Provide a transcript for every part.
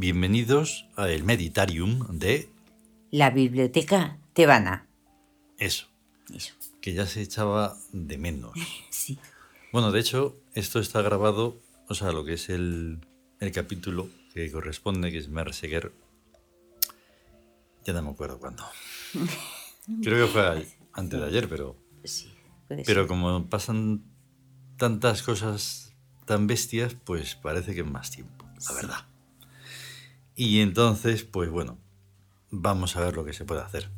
bienvenidos a el Meditarium de La biblioteca tebana. eso, Eso. que ya se echaba de menos. Sí. Bueno, de hecho, esto está grabado, o sea, lo que es el, el capítulo que corresponde, que es Merseguer. Ya no me acuerdo cuándo. Creo que fue antes de ayer, pero, Sí. puede pero ser. como pasan tantas cosas tan bestias, pues parece que es más tiempo, la verdad. Y entonces, pues bueno, vamos a ver lo que se puede hacer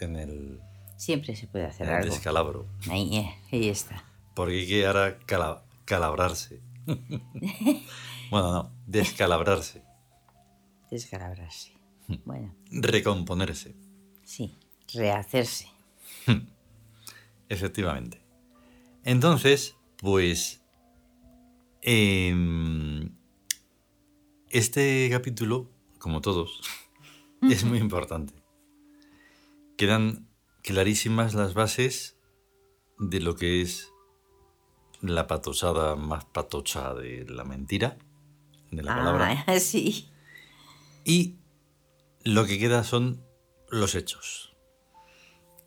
en el, Siempre se puede hacer en el algo. descalabro. Ahí, eh, ahí está. Porque hay que ahora cala- calabrarse. bueno, no, descalabrarse, Descalabrarse. Bueno, recomponerse, sí. Rehacerse. efectivamente. Entonces, pues, em, este capítulo, como todos, es muy importante. Quedan clarísimas las bases de lo que es la patosada más patocha de la mentira, de la palabra. Ah, sí. Y lo que queda son los hechos.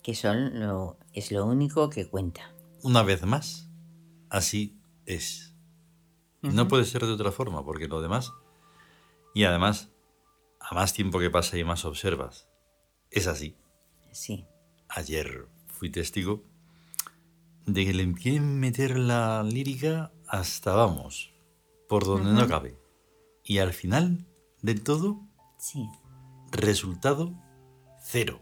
Que son lo, es lo único que cuenta. Una vez más, así es. No puede ser de otra forma, porque lo demás... Y además, a más tiempo que pasa y más observas, es así. Sí. Ayer fui testigo de que le quieren meter la lírica hasta vamos, por donde no cabe. Y al final del todo, Sí. Resultado cero.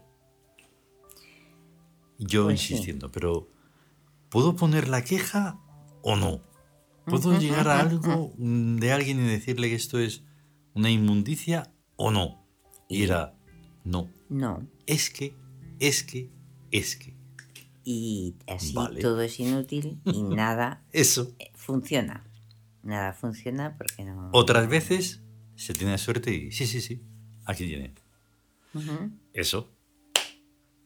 Yo Pues sí. insistiendo, pero ¿puedo poner la queja o no? ¿Puedo llegar a algo de alguien y decirle que esto es una inmundicia o no? Y era, no, No. es que, es que, es que. Y así Vale. todo es inútil y nada Eso. eh, funciona. Nada funciona porque no. Otras veces se tiene suerte y sí, sí, sí, aquí tiene. Eso.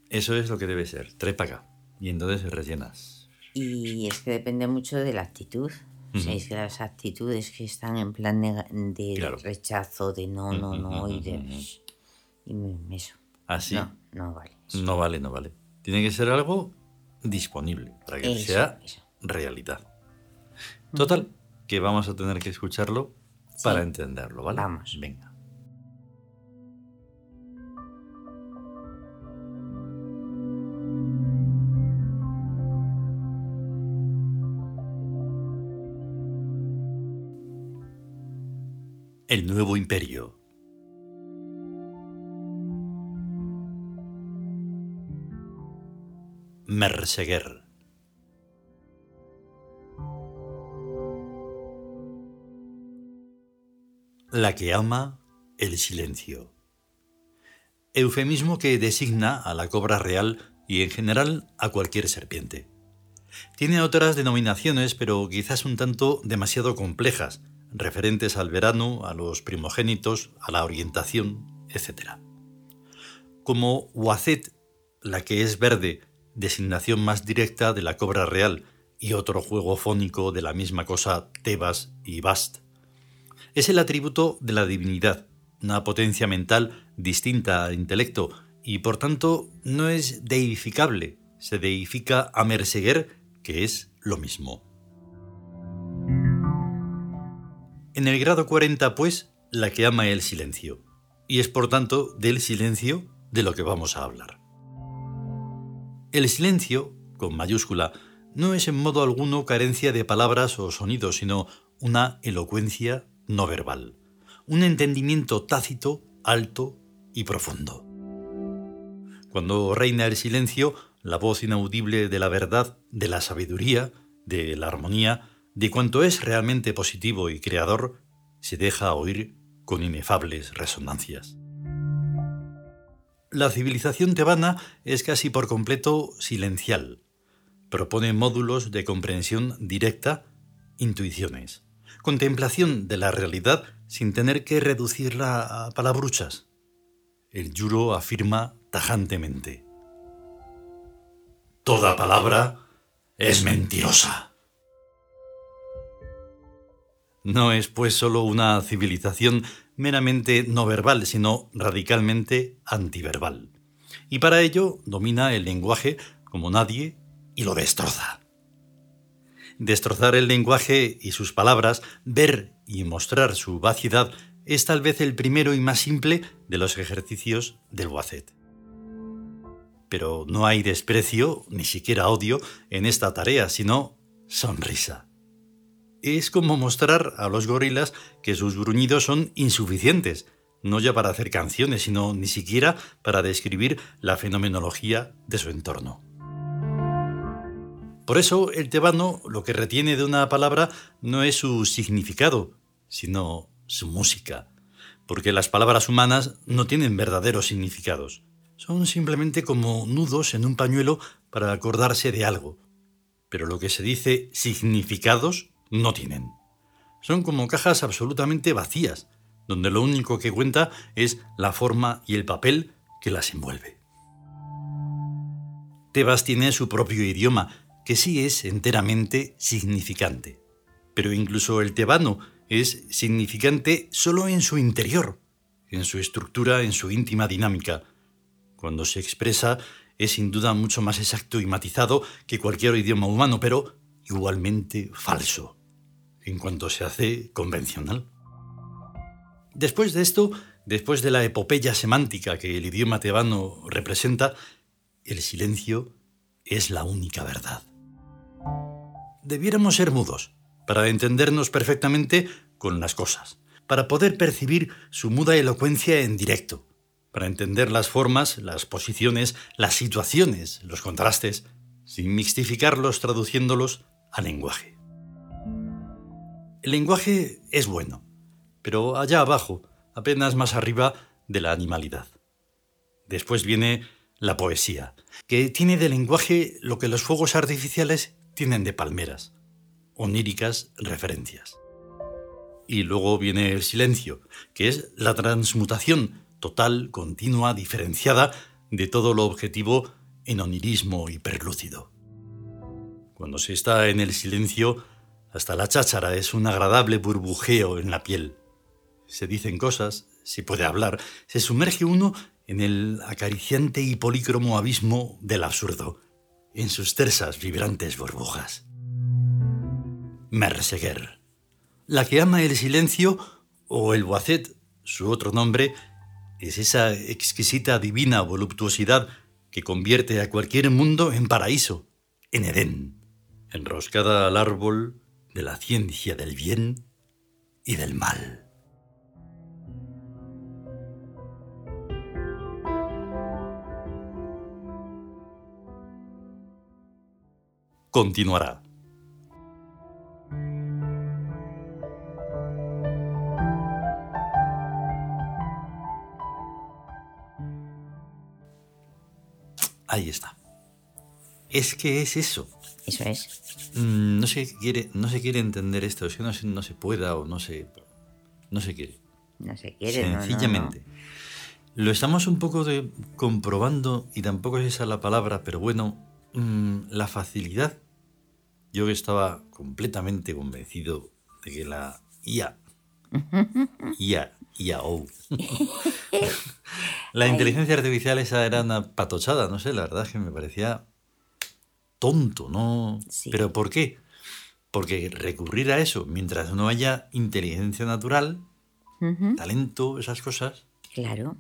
Eso es lo que debe ser. Para acá. Y entonces rellenas. Y es que depende mucho de la actitud. O sea, es que las actitudes que están en plan de Claro. rechazo, de no, no, no, y de. Y eso. Así No, no vale. No vale, no vale. Tiene que ser algo disponible para que Eso, sea eso. realidad. Total, que vamos a tener que escucharlo para entenderlo, ¿vale? Vamos. Venga. El nuevo imperio. Merseguer. La que ama el silencio. Eufemismo que designa a la cobra real y en general a cualquier serpiente. Tiene otras denominaciones, pero quizás un tanto demasiado complejas, referentes al verano, a los primogénitos, a la orientación, etc. Como Wacet, la que es verde, designación más directa de la cobra real, y otro juego fónico de la misma cosa, Tebas y Bast. Es el atributo de la divinidad, una potencia mental distinta al intelecto, y por tanto no es deificable, se deifica a Merseguer, que es lo mismo. En el grado 40, pues, la que ama el silencio, y es por tanto del silencio de lo que vamos a hablar. El silencio, con mayúscula, no es en modo alguno carencia de palabras o sonidos, sino una elocuencia no verbal, un entendimiento tácito, alto y profundo. Cuando reina el silencio, la voz inaudible de la verdad, de la sabiduría, de la armonía, de cuanto es realmente positivo y creador, se deja oír con inefables resonancias. La civilización tebana es casi por completo silencial. Propone módulos de comprensión directa, intuiciones, contemplación de la realidad sin tener que reducirla a palabruchas. El yuro afirma tajantemente. Toda palabra es mentirosa. No es pues solo una civilización meramente no verbal, sino radicalmente antiverbal. Y para ello domina el lenguaje como nadie y lo destroza. Destrozar el lenguaje y sus palabras, ver y mostrar su vacidad es tal vez el primero y más simple de los ejercicios del Wacet. Pero no hay desprecio, ni siquiera odio, en esta tarea, sino sonrisa. Es como mostrar a los gorilas que sus gruñidos son insuficientes, no ya para hacer canciones, sino ni siquiera para describir la fenomenología de su entorno. Por eso el tebano lo que retiene de una palabra no es su significado, sino su música, porque las palabras humanas no tienen verdaderos significados, son simplemente como nudos en un pañuelo para acordarse de algo, pero lo que se dice significados no tienen. Son como cajas absolutamente vacías, donde lo único que cuenta es la forma y el papel que las envuelve. Tebas tiene su propio idioma, que sí es enteramente significante. Pero incluso el tebano es significante solo en su interior, en su estructura, en su íntima dinámica. Cuando se expresa es sin duda mucho más exacto y matizado que cualquier idioma humano, pero igualmente falso, en cuanto se hace convencional. Después de esto, después de la epopeya semántica que el idioma tebano representa, el silencio es la única verdad. Debiéramos ser mudos para entendernos perfectamente con las cosas, para poder percibir su muda elocuencia en directo, para entender las formas, las posiciones, las situaciones, los contrastes, sin mixtificarlos traduciéndolos al lenguaje. El lenguaje es bueno, pero allá abajo, apenas más arriba de la animalidad. Después viene la poesía, que tiene de lenguaje lo que los fuegos artificiales tienen de palmeras, oníricas referencias. Y luego viene el silencio, que es la transmutación total, continua, diferenciada de todo lo objetivo en onirismo hiperlúcido. Cuando se está en el silencio, hasta la cháchara es un agradable burbujeo en la piel. Se dicen cosas, se puede hablar, se sumerge uno en el acariciante y polícromo abismo del absurdo, en sus tersas vibrantes burbujas. Merseguer, la que ama el silencio, o el boacet, su otro nombre, es esa exquisita divina voluptuosidad que convierte a cualquier mundo en paraíso, en Edén, enroscada al árbol de la ciencia del bien y del mal. Continuará. Ahí está. Es que es eso. Eso es. Mm, no se quiere, no se quiere entender esto, es que no se, no se pueda o no se, no se quiere. No se quiere. Sencillamente. Lo estamos un poco de, comprobando y tampoco es esa la palabra, pero bueno, mm, la facilidad. Yo que estaba completamente convencido de que la IA, IA, IAO, la inteligencia artificial esa era una patochada, no sé, la verdad es que me parecía tonto, ¿no? ¿Pero por qué? Porque recurrir a eso mientras no haya inteligencia natural, talento, esas cosas. Claro.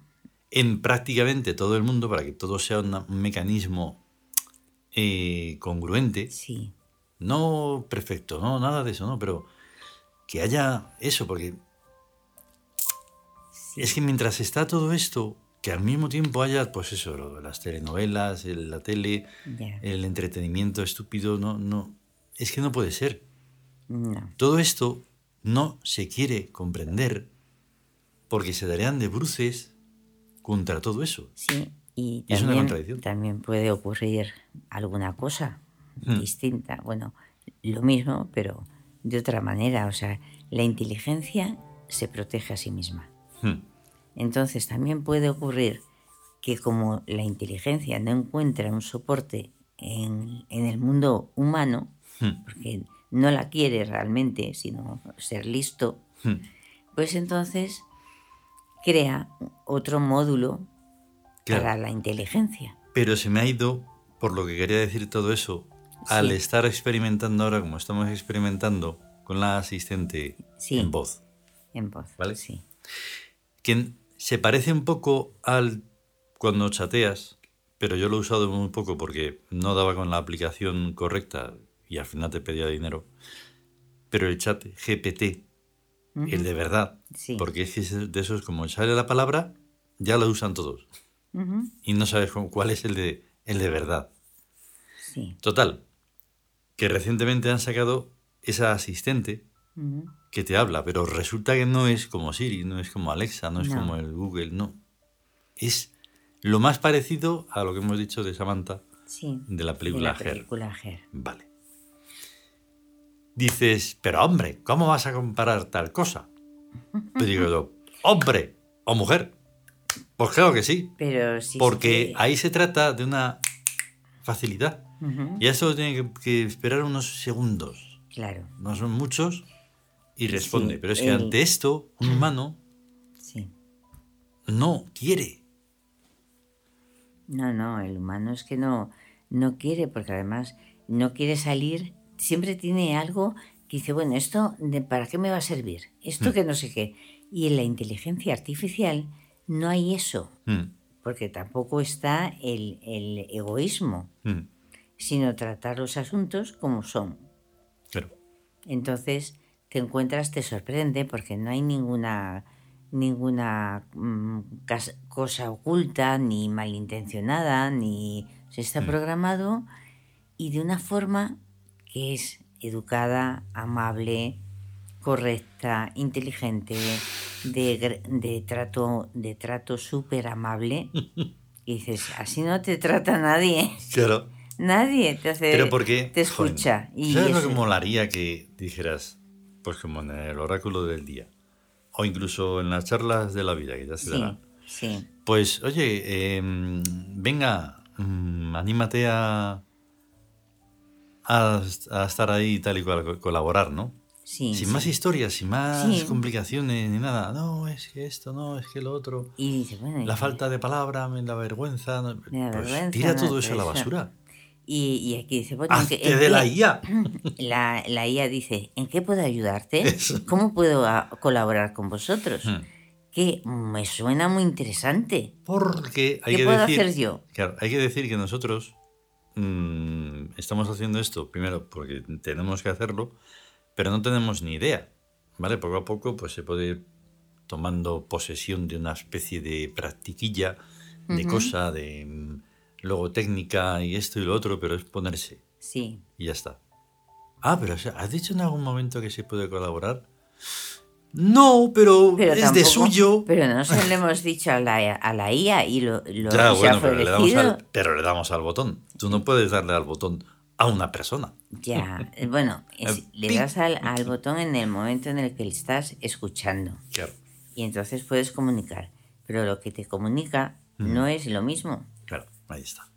En prácticamente todo el mundo, para que todo sea un mecanismo eh, congruente. Sí. No perfecto, no, nada de eso, ¿no? Pero que haya eso, porque es que mientras está todo esto, que al mismo tiempo haya, pues eso, las telenovelas, la tele, el entretenimiento estúpido, no, no, es que no puede ser. Todo esto no se quiere comprender porque se darían de bruces contra todo eso. Sí, y, también, es una contradicción. También puede ocurrir alguna cosa hmm. distinta. Bueno, lo mismo, pero de otra manera. O sea, la inteligencia se protege a sí misma. Hmm. Entonces también puede ocurrir que como la inteligencia no encuentra un soporte en, el mundo humano, hmm. porque no la quiere realmente, sino ser listo, hmm. pues entonces crea otro módulo para la inteligencia. Pero se me ha ido, por lo que quería decir todo eso, al estar experimentando ahora, como estamos experimentando, con la asistente en voz. En voz, ¿vale? Sí. Que se parece un poco al cuando chateas, pero yo lo he usado muy poco porque no daba con la aplicación correcta y al final te pedía dinero. Pero el chat GPT, el de verdad, porque es de esos como sale la palabra, ya lo usan todos. Y no sabes cuál es el de, el de verdad. Total, que recientemente han sacado esa asistente que te habla, pero resulta que no es como Siri, no es como Alexa, no es como el Google, no. Es lo más parecido a lo que hemos dicho de Samantha de la película, de Vale. Dices, pero hombre, ¿cómo vas a comparar tal cosa? Pero digo, hombre o mujer. Pues claro que sí. Pero Porque ahí se trata de una facilidad. Y eso tiene que, esperar unos segundos. Claro. No son muchos y responde. Pero es que ante esto, un humano no quiere. No, no, el humano es que no, no quiere, porque además no quiere salir, siempre tiene algo que dice, bueno, esto, ¿para qué me va a servir? Esto mm. que no sé qué. Y en la inteligencia artificial no hay eso, mm. porque tampoco está el, egoísmo. Mm sino tratar los asuntos como son. Entonces te encuentras, te sorprende porque no hay ninguna ninguna mm, cosa oculta ni malintencionada ni se está mm. programado y de una forma que es educada, amable, correcta, inteligente, de, de trato de trato súper amable. Y dices, así no te trata nadie. Claro. Nadie te hace. Pero porque. Te escucha. y ¿Sabes lo que molaría que dijeras? Pues como en el oráculo del día. O incluso en las charlas de la vida, que ya se sí, Sí. Pues, oye, em, venga, mm, anímate a, a, estar ahí tal y cual, colaborar, ¿no? Sí, sin más historias, sin más complicaciones ni nada. No, es que esto, no, es que lo otro. Y dice, bueno, la falta de palabra, la vergüenza. pues tira todo eso a la basura. Y, aquí dice, bueno, de la IA. La, la, IA dice, ¿en qué puedo ayudarte? ¿Cómo puedo ah, colaborar con vosotros? Hmm. Que me suena muy interesante. Porque hay ¿Qué que puedo decir, hacer yo? Claro, hay que decir que nosotros mm, estamos haciendo esto, primero porque tenemos que hacerlo, pero no tenemos ni idea. ¿Vale? Poco a poco pues se puede ir tomando posesión de una especie de practiquilla, de cosa, de luego técnica y esto y lo otro, pero es ponerse. Sí. Y ya está. Ah, pero ¿has dicho en algún momento que se puede colaborar? No, pero, es de suyo. Pero no se le hemos dicho a la, a la IA y lo, lo ya, bueno, pero le, damos al, pero le damos al botón. Tú no puedes darle al botón a una persona. Ya, bueno, le das al, al, botón en el momento en el que le estás escuchando. Claro. Y entonces puedes comunicar. Pero lo que te comunica no es lo mismo. Ahí está.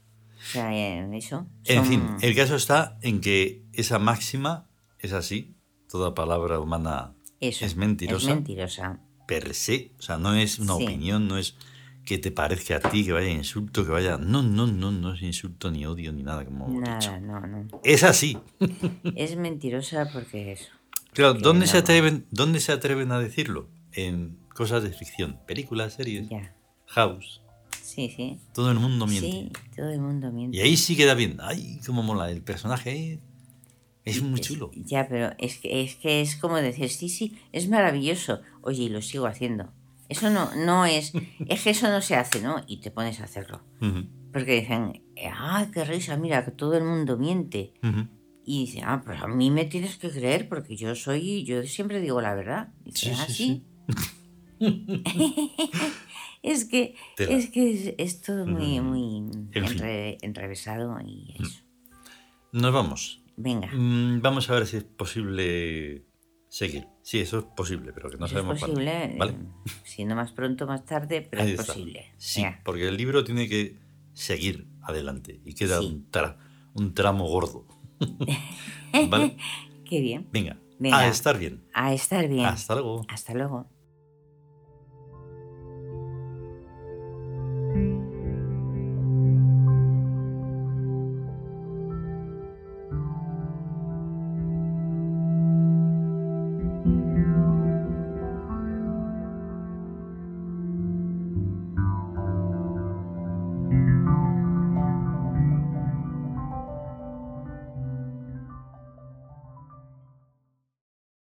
eso. En fin, el caso está en que esa máxima es así. Toda palabra humana es mentirosa. Es mentirosa. Per se. O sea, no es una opinión, no es que te parezca a ti, que vaya insulto, que vaya. No, no, no, no es insulto ni odio ni nada como Nada, no, no. Es así. es mentirosa porque eso. Claro, ¿dónde, se atreven, ¿dónde se atreven a decirlo? En cosas de ficción, películas, series. House. Sí, sí. Todo el mundo miente. Sí, todo el mundo miente. Y ahí sí queda bien. Ay, cómo mola. El personaje es muy chulo. Ya, pero es que, es que es como decir, sí, sí, es maravilloso. Oye, y lo sigo haciendo. Eso no, no es, es que eso no se hace, ¿no? Y te pones a hacerlo. Porque dicen, ah, qué risa, mira, que todo el mundo miente. Y dice, ah, pues a mí me tienes que creer porque yo soy, yo siempre digo la verdad. Y dice, ah, sí. es que, es, que es, todo muy, muy enrevesado y eso. Nos vamos. Venga. Mm, vamos a ver si es posible seguir. Sí, eso es posible, pero que no sabemos es posible, ¿vale? Eh, si no más pronto, más tarde, pero es posible. Sí, porque el libro tiene que seguir adelante y queda un, un, tramo gordo. ¿Vale? Qué bien. Venga, a estar bien. A estar bien. Hasta luego. Hasta luego.